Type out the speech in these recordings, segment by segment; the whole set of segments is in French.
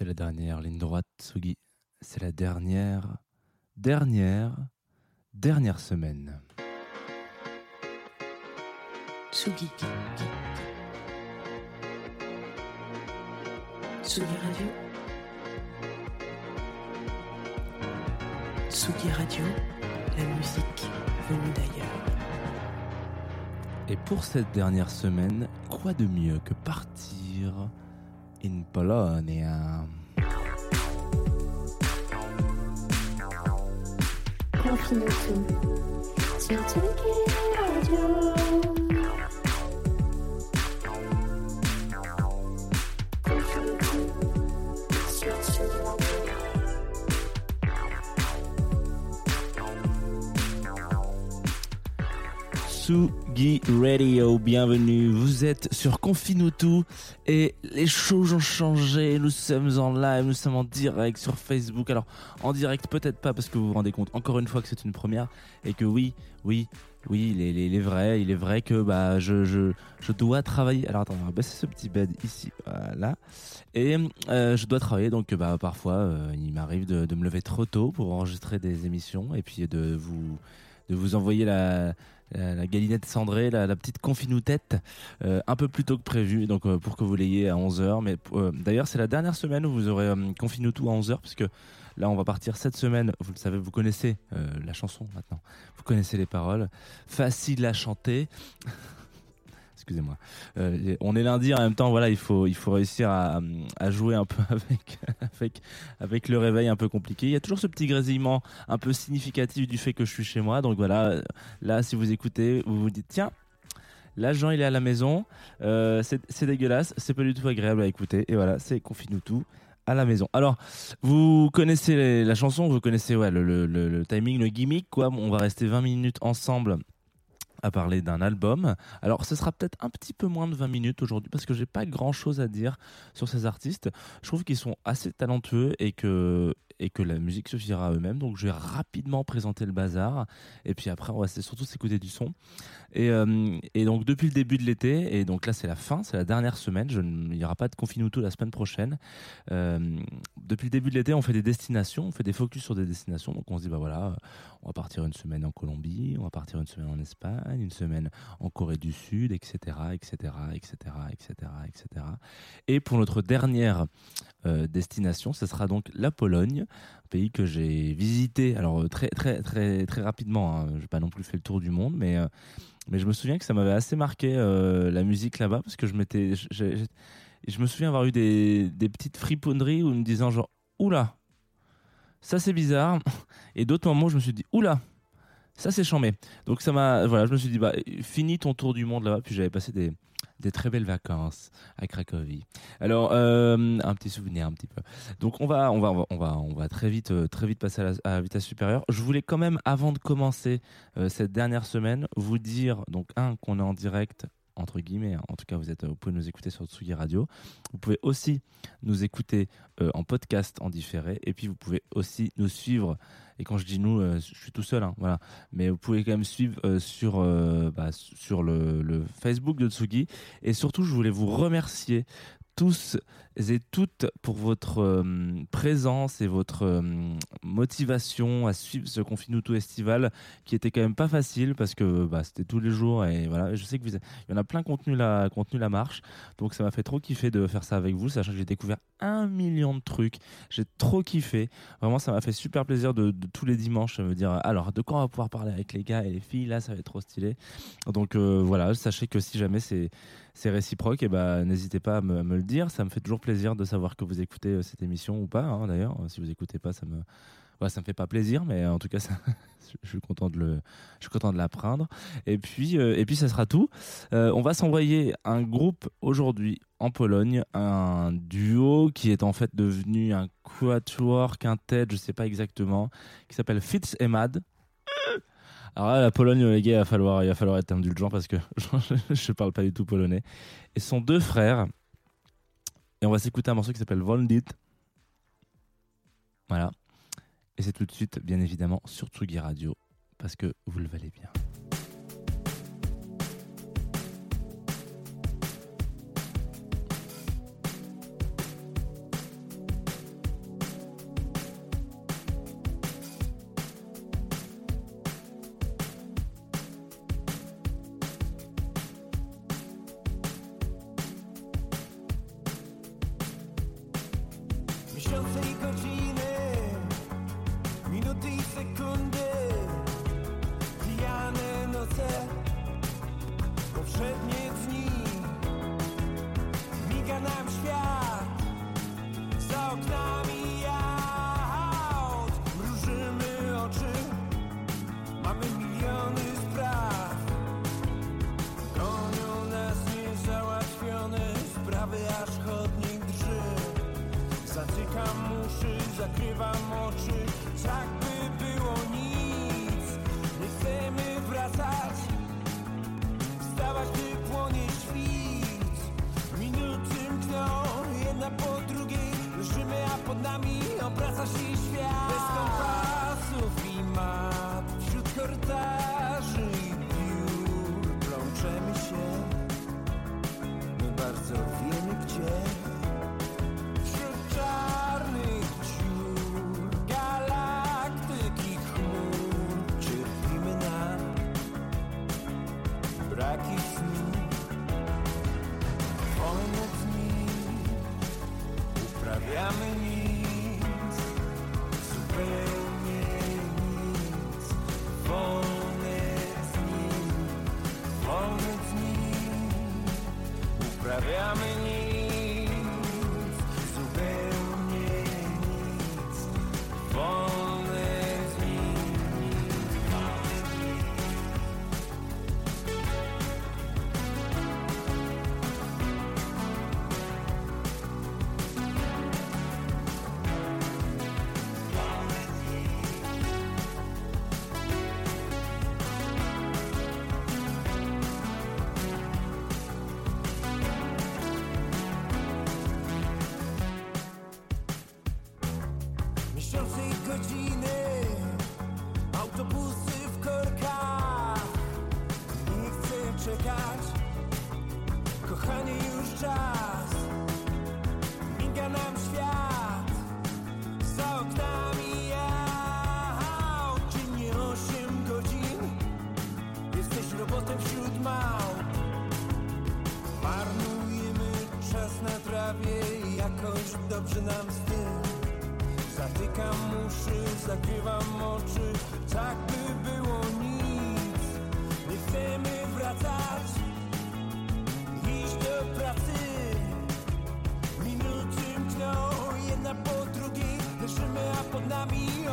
C'est la dernière ligne droite, Sugi. C'est la dernière, dernière, dernière semaine. Tsugi. Tsugi Radio. Tsugi Radio, la musique venue d'ailleurs. Et pour cette dernière semaine, quoi de mieux que partir in Pologne Sugi Radio, bienvenue. Vous êtes sur Confinutu et les choses ont changé. Nous sommes en live, nous sommes en direct sur Facebook. Alors, en direct, peut-être pas parce que vous vous rendez compte encore une fois que c'est une première et que oui, oui, oui, il est, vrai, il est vrai que bah, je, je, je dois travailler. Alors, attends, on va baisser ce petit bed ici, voilà. Et euh, je dois travailler, donc bah, parfois, euh, il m'arrive de me lever trop tôt pour enregistrer des émissions et puis de vous, de vous envoyer la la, galinette cendrée, la, petite confinoutette, euh, un peu plus tôt que prévu, donc euh, pour que vous l'ayez à 11h. Mais euh, d'ailleurs, c'est la dernière semaine où vous aurez euh, Confinutu à 11h, puisque là, on va partir cette semaine. Vous le savez, vous connaissez la chanson maintenant. Vous connaissez les paroles. Facile à chanter. Excusez-moi. Euh, on est lundi en même temps. Voilà, il faut il faut réussir à, à jouer un peu avec avec avec le réveil un peu compliqué. Il y a toujours ce petit grésillement un peu significatif du fait que je suis chez moi. Donc voilà, là si vous écoutez, vous vous dites tiens. Jean, il est à la maison. Euh, c'est dégueulasse. C'est pas du tout agréable à écouter. Et voilà, c'est confine tout à la maison. Alors, vous connaissez la chanson, vous connaissez ouais, le, le- le- le timing, le gimmick. Quoi. On va rester 20 minutes ensemble à parler d'un album. Alors, ce sera peut-être un petit peu moins de 20 minutes aujourd'hui parce que j'ai pas grand chose à dire sur ces artistes. Je trouve qu'ils sont assez talentueux et que, et que la musique suffira à eux-mêmes. Donc, je vais rapidement présenter le bazar et puis après, on va surtout s'écouter du son. Et, euh, et donc, depuis le début de l'été, et donc là, c'est la fin, c'est la dernière semaine. Il n'y aura pas de Confinuto la semaine prochaine. Euh, depuis le début de l'été, on fait des destinations, on fait des focus sur des destinations. Donc, on se dit, bah voilà, on va partir une semaine en Colombie, on va partir une semaine en Espagne, une semaine en Corée du Sud, etc., etc., etc., etc., etc. Et pour notre dernière euh, destination, ce sera donc la Pologne, un pays que j'ai visité. Alors euh, très très très très rapidement. Hein. Je n'ai pas non plus fait le tour du monde, mais euh, mais je me souviens que ça m'avait assez marqué euh, la musique là-bas parce que je m'étais, je, me souviens avoir eu des, des petites friponneries où me disant genre oula, ça c'est bizarre. Et d'autres moments, je me suis dit oula, ça c'est chambé. Donc ça m'a, voilà, je me suis dit bah finis ton tour du monde là-bas. Puis j'avais passé des des très belles vacances à Cracovie. Alors euh, un petit souvenir un petit peu. Donc on va on va on va on va, très vite euh, très vite passer à la, à la vitesse supérieure. Je voulais quand même avant de commencer euh, cette dernière semaine vous dire donc un qu'on est en direct entre guillemets, hein. en tout cas vous, êtes, vous pouvez nous écouter sur Tsugi Radio. Vous pouvez aussi nous écouter euh, en podcast en différé et puis vous pouvez aussi nous suivre. Et quand je dis nous, euh, je suis tout seul, hein, voilà. Mais vous pouvez quand même suivre euh, sur, euh, bah, sur le Facebook de Tsugi. Et surtout, je voulais vous remercier tous et toutes pour votre euh, présence et votre euh, motivation à suivre ce Confinuto estival qui était quand même pas facile parce que bah, c'était tous les jours et voilà. Je sais que vous il y en a plein contenu la contenu la marche. Donc ça m'a fait trop kiffer de faire ça avec vous sachant que j'ai découvert un million de trucs. J'ai trop kiffé. Vraiment ça m'a fait super plaisir de, tous les dimanches me dire alors de quoi on va pouvoir parler avec les gars et les filles? Là ça va être trop stylé. Donc euh, voilà sachez que si jamais c'est c'est réciproque, et bah, n'hésitez pas à me le dire. Ça me fait toujours plaisir de savoir que vous écoutez euh, cette émission ou pas. hein, D'ailleurs, si vous écoutez pas, ça me ça me fait pas plaisir, mais en tout cas, je suis content de le, je suis content de l'apprendre. Et puis, euh, et puis, ça sera tout. Euh, on va s'envoyer un groupe aujourd'hui en Pologne, un duo qui est en fait devenu un quatuor, quintet, je sais pas exactement, qui s'appelle Fitz et Mad. Alors la Pologne, les gars, il va falloir, il va falloir être indulgent parce que je parle pas du tout polonais. Et sont deux frères. Et on va s'écouter un morceau qui s'appelle Voldit. Voilà. Et c'est tout de suite, bien évidemment, sur Tsugi Radio, parce que vous le valez bien.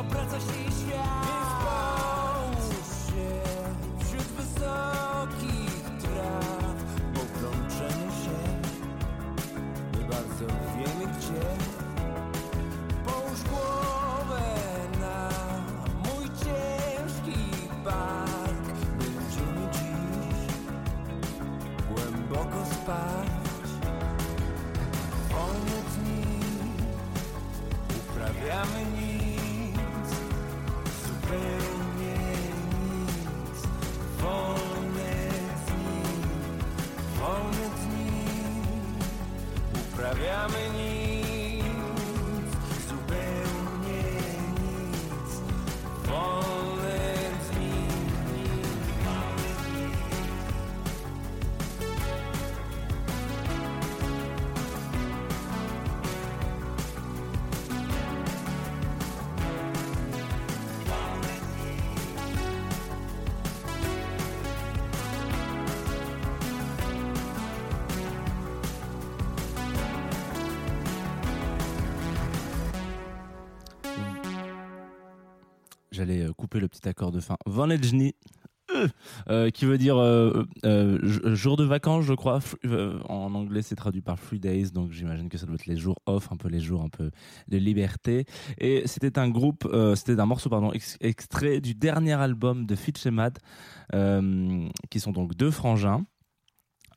praca śni świat. J'allais euh, couper le petit accord de fin. Vanejni. Euh, qui veut dire euh, euh, jour de vacances, je crois. Euh, en anglais, c'est traduit par free days, donc j'imagine que ça doit être les jours off, un peu les jours un peu de liberté. Et c'était un groupe, euh, c'était un morceau pardon ex- extrait du dernier album de Fitch et euh, qui sont donc deux frangins.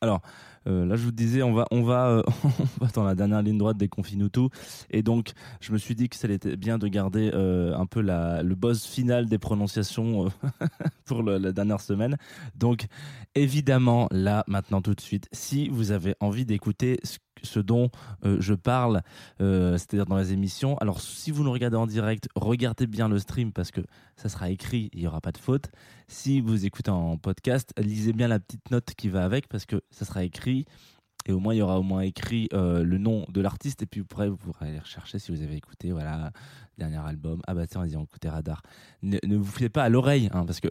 Alors euh, là, je vous disais, on va, on va, euh, on va dans la dernière ligne droite des Confinutu, et donc je me suis dit que ça était bien de garder euh, un peu le buzz final des prononciations pour la dernière semaine. Donc évidemment, là, maintenant, tout de suite, si vous avez envie d'écouter ce, ce dont euh, je parle, euh, c'est-à-dire dans les émissions, alors si vous nous regardez en direct, regardez bien le stream parce que ça sera écrit, il n'y aura pas de faute. Si vous écoutez en podcast, lisez bien la petite note qui va avec parce que ça sera écrit. Et au moins, il y aura au moins écrit euh, le nom de l'artiste. Et puis, après, vous pourrez aller rechercher si vous avez écouté, voilà, dernier album. Ah bah tiens, ils ont écouté Radar. Ne, vous fiez pas à l'oreille, hein, parce que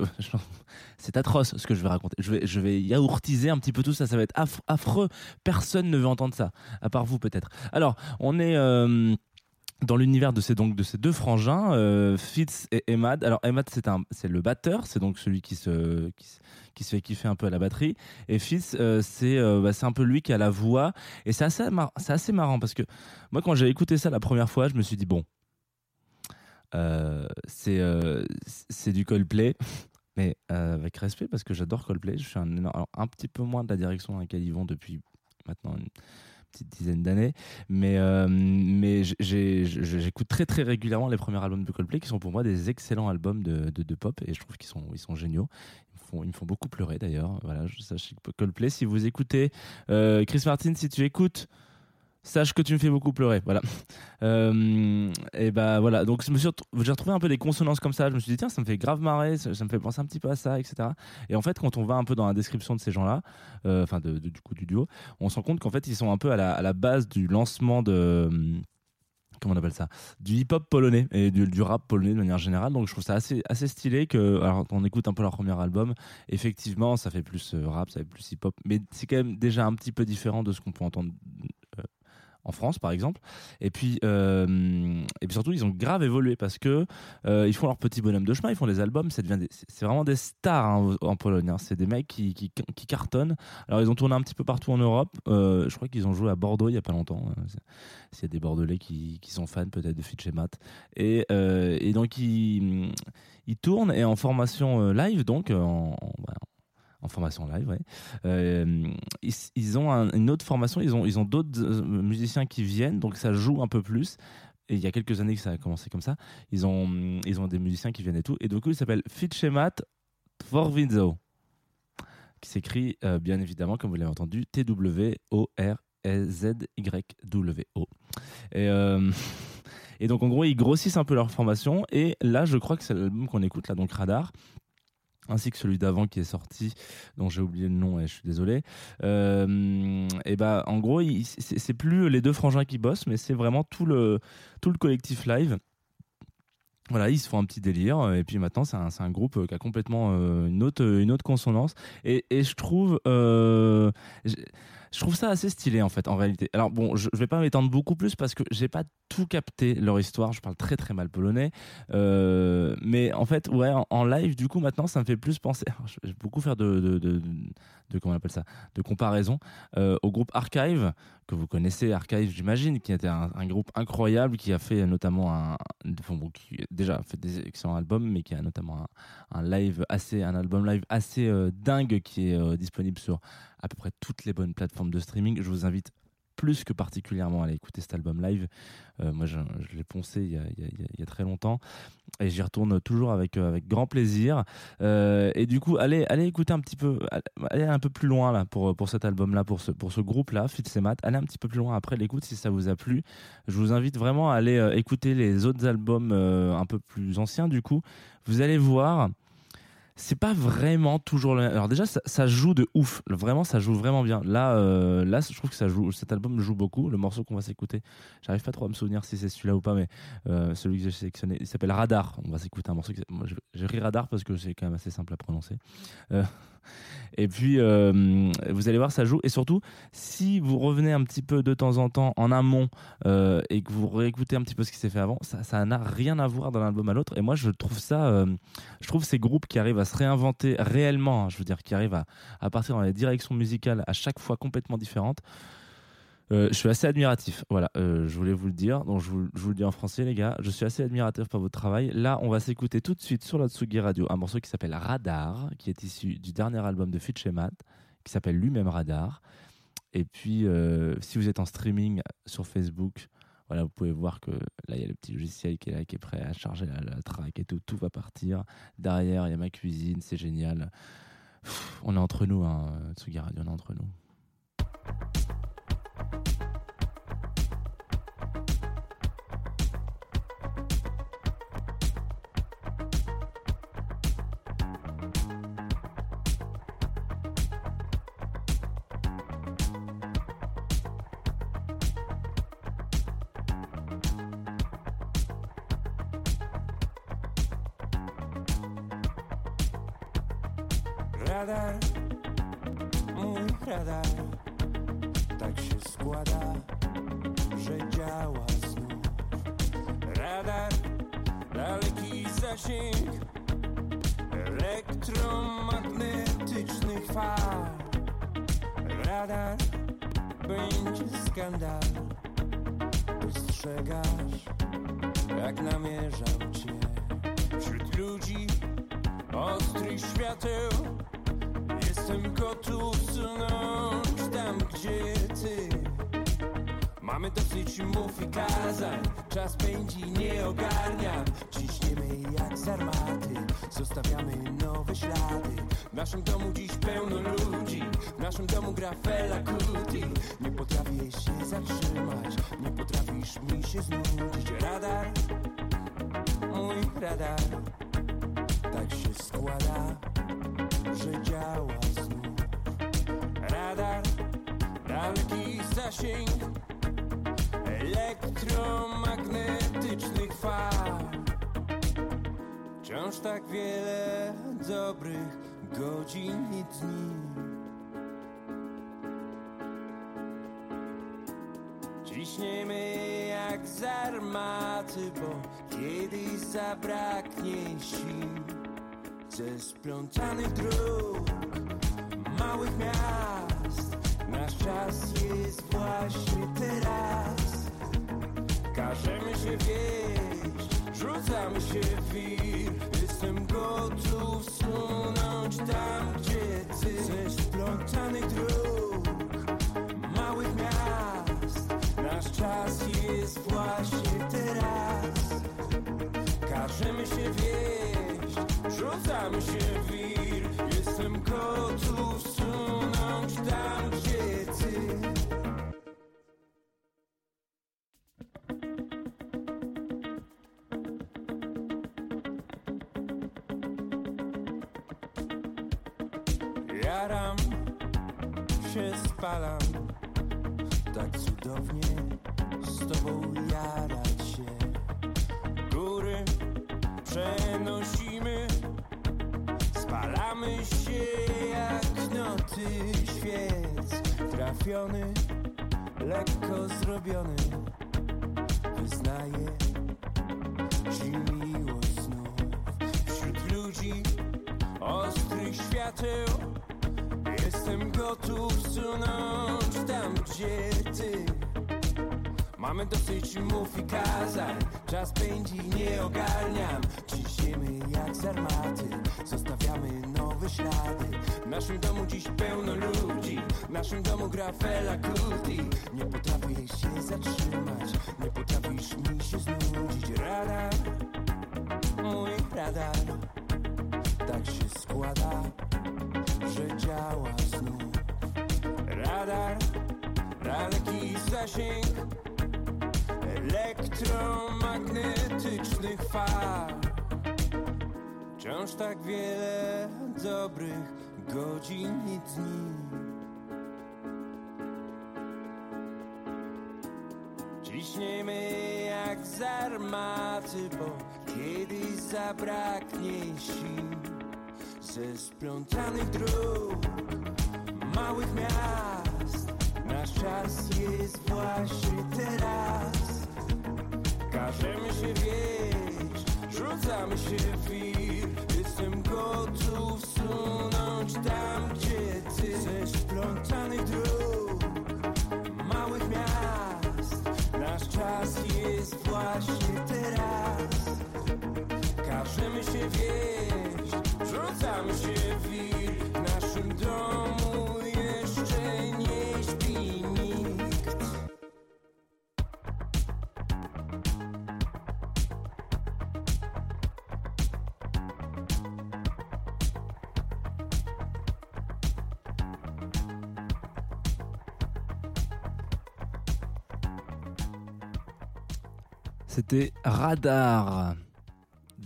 c'est atroce ce que je vais raconter. Je vais, je vais yaourtiser un petit peu tout ça. Ça va être aff- affreux. Personne ne veut entendre ça, à part vous peut-être. Alors, on est... euh, dans l'univers de ces deux frangins, euh, Fitz et Emad. Alors Emad c'est le batteur, c'est donc celui qui se fait kiffer un peu à la batterie. Et Fitz euh, c'est euh, bah, c'est un peu lui qui a la voix. Et c'est assez marrant parce que moi quand j'ai écouté ça la première fois, je me suis dit bon, c'est du Coldplay. Mais avec respect parce que j'adore Coldplay, je suis un, un petit peu moins de la direction dans laquelle ils vont depuis maintenant une petite dizaine d'années, mais euh, mais j'écoute très très régulièrement les premiers albums de Coldplay qui sont pour moi des excellents albums de, de, pop et je trouve qu'ils sont ils sont géniaux. Ils me font, beaucoup pleurer d'ailleurs. Voilà, je sache que Coldplay, si vous écoutez euh, Chris Martin, si tu écoutes, sache que tu me fais beaucoup pleurer. Voilà. Euh, et bah voilà. Donc je me suis j'ai retrouvé un peu des consonances comme ça. Je me suis dit tiens, ça me fait grave marrer, ça, me fait penser un petit peu à ça, etc. Et en fait, quand on va un peu dans la description de ces gens-là, euh, enfin du coup du duo, on se rend compte qu'en fait ils sont un peu à la, base du lancement de hum, comment on appelle ça? Du hip-hop polonais et du, du rap polonais de manière générale donc je trouve ça assez assez stylé que alors on écoute un peu leur premier album effectivement ça fait plus euh, rap ça fait plus hip-hop mais c'est quand même déjà un petit peu différent de ce qu'on peut entendre en France par exemple. Et puis euh, et puis surtout ils ont grave évolué parce que euh, ils font leur petit bonhomme de chemin ils font des albums c'est vraiment des stars hein, en Pologne hein. c'est des mecs qui, cartonnent. Alors ils ont tourné un petit peu partout en Europe. Euh, je crois qu'ils ont joué à Bordeaux il y a pas longtemps c'est- s'il y a des Bordelais qui, sont fans peut-être de Fitch et Matt. Et, donc ils, tournent et en formation live donc en, en formation live. Euh, ils, ont un- une autre formation, ils ont, d'autres euh, musiciens qui viennent, donc ça joue un peu plus. Et il y a quelques années que ça a commencé comme ça. Ils ont, des musiciens qui viennent et tout. Et du coup, il s'appelle Fitchemat Tvorwidzo, qui s'écrit euh, bien évidemment, comme vous l'avez entendu, T-W-O-R-Z-Y-W-O. Et, et donc, en gros, ils grossissent un peu leur formation. Et là, je crois que c'est l'album qu'on écoute, là, donc Radar ainsi que celui d'avant qui est sorti, dont j'ai oublié le nom et je suis désolé. Euh, et bah, en gros, c'est plus les deux frangins qui bossent, mais c'est vraiment tout le, tout le collectif live. Voilà, ils se font un petit délire et puis maintenant c'est un, un groupe qui a complètement euh, une autre une autre consonance et, et je trouve euh, je, trouve ça assez stylé en fait en réalité. Alors bon, je, je vais pas m'étendre beaucoup plus parce que j'ai pas tout capté leur histoire. Je parle très très mal polonais, euh, mais en fait ouais en, live du coup maintenant ça me fait plus penser. je vais beaucoup faire de de, de, comment on appelle ça de comparaison euh, au groupe Archive que vous connaissez Archive j'imagine qui était un, un groupe incroyable qui a fait notamment un bon, qui a déjà fait des excellents albums mais qui a notamment un, live assez un album live assez euh, dingue qui est disponible sur à peu près toutes les bonnes plateformes de streaming je vous invite plus que particulièrement à aller écouter cet album live. Euh, moi, je, l'ai poncé il y, a, très longtemps et j'y retourne toujours avec, euh, grand plaisir. Euh, et du coup, allez, allez écouter un petit peu, allez un peu plus loin là pour, pour cet album-là, pour ce, pour ce groupe-là, Fitz et Matt. Allez un petit peu plus loin après l'écoute si ça vous a plu. Je vous invite vraiment à aller écouter les autres albums un peu plus anciens. Du coup, vous allez voir c'est pas vraiment toujours le même. Alors déjà, ça, joue de ouf. Vraiment, ça joue vraiment bien. Là, euh, là, je trouve que ça joue. Cet album joue beaucoup. Le morceau qu'on va s'écouter, j'arrive pas trop à me souvenir si c'est celui-là ou pas, mais euh, celui que j'ai sélectionné, il s'appelle Radar. On va s'écouter un morceau. j'ai ri Radar parce que c'est quand même assez simple à prononcer. Euh, et puis, euh, vous allez voir, ça joue. Et surtout, si vous revenez un petit peu de temps en temps en amont euh, et que vous réécoutez un petit peu ce qui s'est fait avant, ça n'a rien à voir d'un album à l'autre. Et moi, je trouve ça, euh, je trouve ces groupes qui arrivent à se réinventer réellement, hein, je veux dire, qui arrivent à, à partir dans des directions musicales à chaque fois complètement différentes. Euh, je suis assez admiratif, voilà, euh, je voulais vous le dire, donc je vous, le dis en français les gars, je suis assez admiratif par votre travail. Là, on va s'écouter tout de suite sur la Tsugi Radio un morceau qui s'appelle Radar, qui est issu du dernier album de Fitch et Matt, qui s'appelle lui-même Radar. Et puis, euh, si vous êtes en streaming sur Facebook, voilà, vous pouvez voir que là, il y a le petit logiciel qui est là, qui est prêt à charger la, la track et tout. Tout va partir. Derrière, il y a ma cuisine, c'est génial. On est entre nous, hein, Tsugi Radio, on est entre nous. Zasięg Elektromagnetycznych fal. Radar, będzie skandal. Dostrzegasz, jak namierzał cię. Wśród ludzi ostrych świateł. Jestem gotów sunąć tam, gdzie ty Mamy dosyć mów i kazań. Czas pędzi, nie ogarniam. Ciśniemy jak z armaty Zostawiamy nowe ślady. W naszym domu dziś pełno ludzi. W naszym domu gra Fela Kuti. Nie potrafię się zatrzymać. Nie potrafisz mi się znudzić. Radar, mój radar. Tak się składa że działa znów. Radar, daleki zasięg Elektromagnetycznych fal Wciąż tak wiele dobrych godzin i dni Ciśniemy jak z armaty, bo kiedyś zabraknie sił ze splątanych dróg, małych miast. Nasz czas jest właśnie teraz. Każemy się wieść, rzucamy się w wir. Jestem gotów sunąć tam, gdzie ty. Ze splątanych dróg, małych miast. Nasz czas jest właśnie teraz. Każemy się wieść, rzucamy się w wir Jestem gotów Jaram się spalam. Tak cudownie z tobą jarać się. Góry przenosimy Spalamy się jak noty świec. Trafiony, lekko zrobiony Wyznaję ci miłość znów. Wśród ludzi ostrych świateł Jestem gotów sunąć tam, gdzie ty. Mamy dosyć mów i kazań. Czas pędzi, nie ogarniam. Ciśniemy jak z armaty. Zostawiamy nowe ślady. W naszym domu dziś pełno ludzi. W naszym domu gra Fela Kuti. Nie potrafię się zatrzymać. Nie potrafisz mi się znudzić. Radar, mój radar Tak się składa, że działa znów Radar, daleki zasięg elektromagnetycznych fal. Wciąż tak wiele dobrych godzin i dni. Ciśniemy jak z armaty, bo kiedyś zabraknie sił ze splątanych dróg, małych miast. Nasz czas jest właśnie teraz. Każemy się wieść, rzucamy się w wir. Jestem gotów sunąć tam, gdzie ty. Ze splątanych dróg, małych miast. Nasz czas jest właśnie teraz. Każemy się wieść, C'était Radar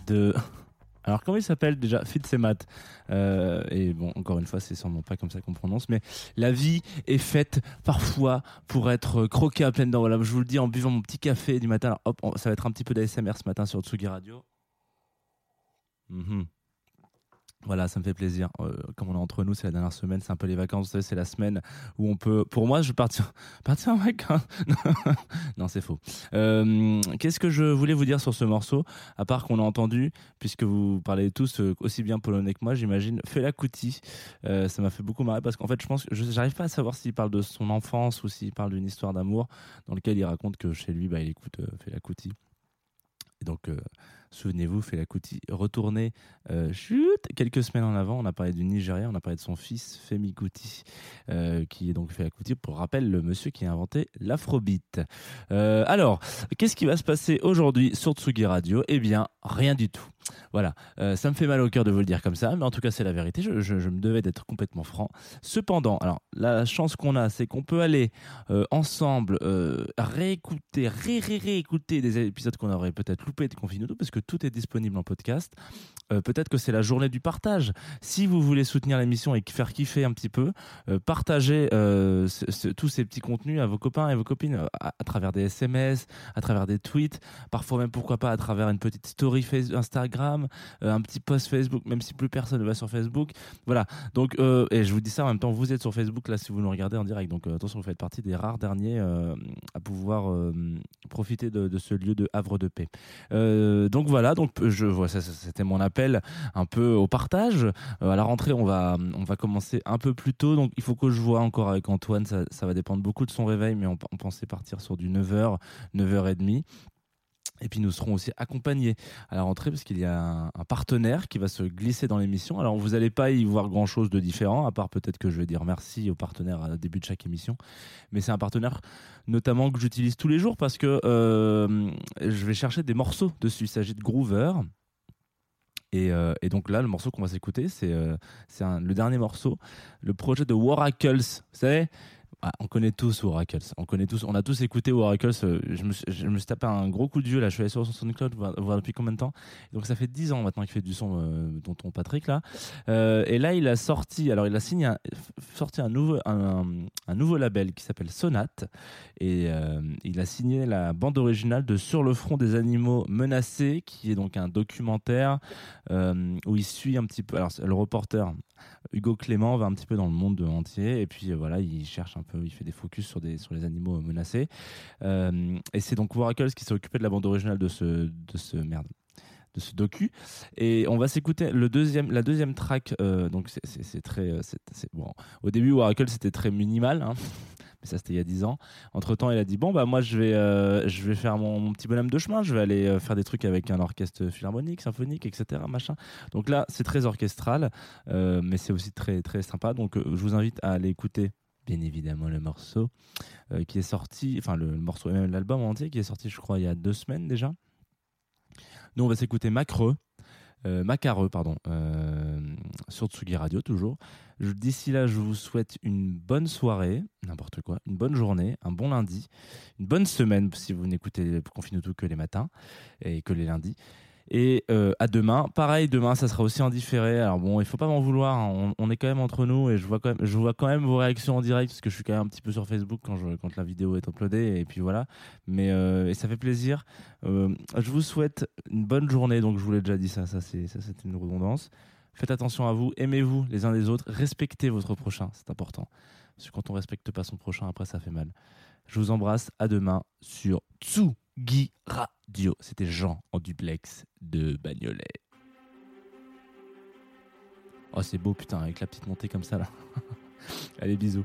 de. Alors, comment il s'appelle déjà? Fitzemat. Euh, et bon, encore une fois, c'est sûrement pas comme ça qu'on prononce, mais la vie est faite parfois pour être croquée à pleines dents. Voilà, je vous le dis en buvant mon petit café du matin. Hop, ça va être un petit peu d'ASMR ce matin sur Tsugi Radio. Mhm. Voilà, ça me fait plaisir. Euh, comme on est entre nous, c'est la dernière semaine, c'est un peu les vacances, c'est la semaine où on peut. Pour moi, je partir, partir en vacances. non, c'est faux. Euh, Qu'est-ce que je voulais vous dire sur ce morceau, à part qu'on a entendu, puisque vous parlez tous euh, aussi bien polonais que moi, j'imagine, Fela Kuti. Ça m'a fait beaucoup marrer parce qu'en fait, je pense j'arrive pas à savoir s'il parle de son enfance ou s'il parle d'une histoire d'amour dans lequel il raconte que chez lui, bah, il écoute Fela Kuti. Donc, souvenez-vous, Fela Kuti, retournez euh, quelques semaines en avant, on a parlé du Nigeria, on a parlé de son fils Femi Kuti, euh, qui est donc Fela Kuti, pour rappel, le monsieur qui a inventé l'afrobeat. Euh, alors, qu'est-ce qui va se passer aujourd'hui sur Tsugi Radio? Eh bien, rien du tout. Voilà, ça me fait mal au cœur de vous le dire comme ça, mais en tout cas c'est la vérité, je, me devais d'être complètement franc. Cependant, alors la chance qu'on a, c'est qu'on peut aller ensemble réécouter, ré, ré, réécouter des épisodes qu'on aurait peut-être loupés de Confinuto, parce que tout est disponible en podcast. Euh, peut-être que c'est la journée du partage. Si vous voulez soutenir l'émission et faire kiffer un petit peu, euh, partagez euh, tous ces petits contenus à vos copains et vos copines à, travers des SMS, à travers des tweets, parfois même pourquoi pas à travers une petite story Instagram, un petit post Facebook, même si plus personne ne va sur Facebook. Voilà. Donc, et je vous dis ça en même temps, vous êtes sur Facebook là si vous nous regardez en direct. Donc attention, vous faites partie des rares derniers à pouvoir profiter de, de ce lieu de havre de paix. Euh, donc voilà, donc je vois c'était mon appel un peu au partage. Euh, à la rentrée, on va on va commencer un peu plus tôt, donc il faut que je vois encore avec Antoine. Ça, va dépendre beaucoup de son réveil, mais on pensait partir sur du 9h, 9h30. Et puis nous serons aussi accompagnés à la rentrée parce qu'il y a un, partenaire qui va se glisser dans l'émission. Alors vous n'allez pas y voir grand chose de différent, à part peut-être que je vais dire merci au partenaire à début de chaque émission. Mais c'est un partenaire notamment que j'utilise tous les jours parce que euh, je vais chercher des morceaux dessus. Il s'agit de Groover. Et, euh, donc là, le morceau qu'on va s'écouter, c'est euh, le dernier morceau, le projet de Waracles. Vous savez ah, on connaît tous Oracles, on connaît tous, on a tous écouté Oracles. euh, Je me, suis- tapé un gros coup de vieux là. Je suis allé sur son SoundCloud voir, voir depuis combien de temps. Donc ça fait 10 ans maintenant qu'il fait du son, euh, dont ton Patrick là. Euh, et là, il a sorti, alors il a signé, un, sorti un nouveau, un, nouveau label qui s'appelle Sonate. Et euh, il a signé la bande originale de Sur le front des animaux menacés, qui est donc un documentaire où il suit un petit peu. Alors le reporter Hugo Clément va un petit peu dans le monde entier et puis euh, voilà, il cherche un peu, il fait des focus sur des sur les animaux menacés. Euh, et c'est donc Waracles qui s'est occupé de la bande originale de ce de ce merde de ce docu et on va s'écouter le deuxième la deuxième track euh, donc c'est- très euh, bon au début Waracles c'était très minimal hein, mais ça c'était il y a 10 ans. Entre temps il a dit bon bah moi je vais euh, je vais faire mon, petit bonhomme de chemin. Je vais aller euh, faire des trucs avec un orchestre philharmonique symphonique etc machin. Donc là c'est très orchestral euh, mais c'est aussi très très sympa. Donc je vous invite à aller écouter bien évidemment le morceau qui est sorti enfin le, morceau l'album entier qui est sorti je crois il y a deux semaines déjà. Nous on va s'écouter Macreux Macareux, pardon, euh, sur Tsugi Radio toujours. D'ici là, je vous souhaite une bonne soirée, n'importe quoi, une bonne journée, un bon lundi, une bonne semaine si vous n'écoutez Confine tout que les matins et que les lundis. Et euh, à demain. Pareil, demain, ça sera aussi en différé. Alors bon, il faut pas m'en vouloir. hein. On, est quand même entre nous et je vois quand même, je vois quand même vos réactions en direct parce que je suis quand même un petit peu sur Facebook quand, la vidéo est uploadée. Et puis voilà. Mais euh, ça fait plaisir. Euh, je vous souhaite une bonne journée. Donc je vous l'ai déjà dit ça. Ça c'est une redondance. Faites attention à vous. Aimez-vous les uns les autres. Respectez votre prochain. C'est important. Parce que quand on respecte pas son prochain, après ça fait mal. Je vous embrasse. À demain sur Tsugi Radio. C'était Jean en duplex de Bagnolet. Oh, c'est beau, putain, avec la petite montée comme ça, là. Allez, bisous.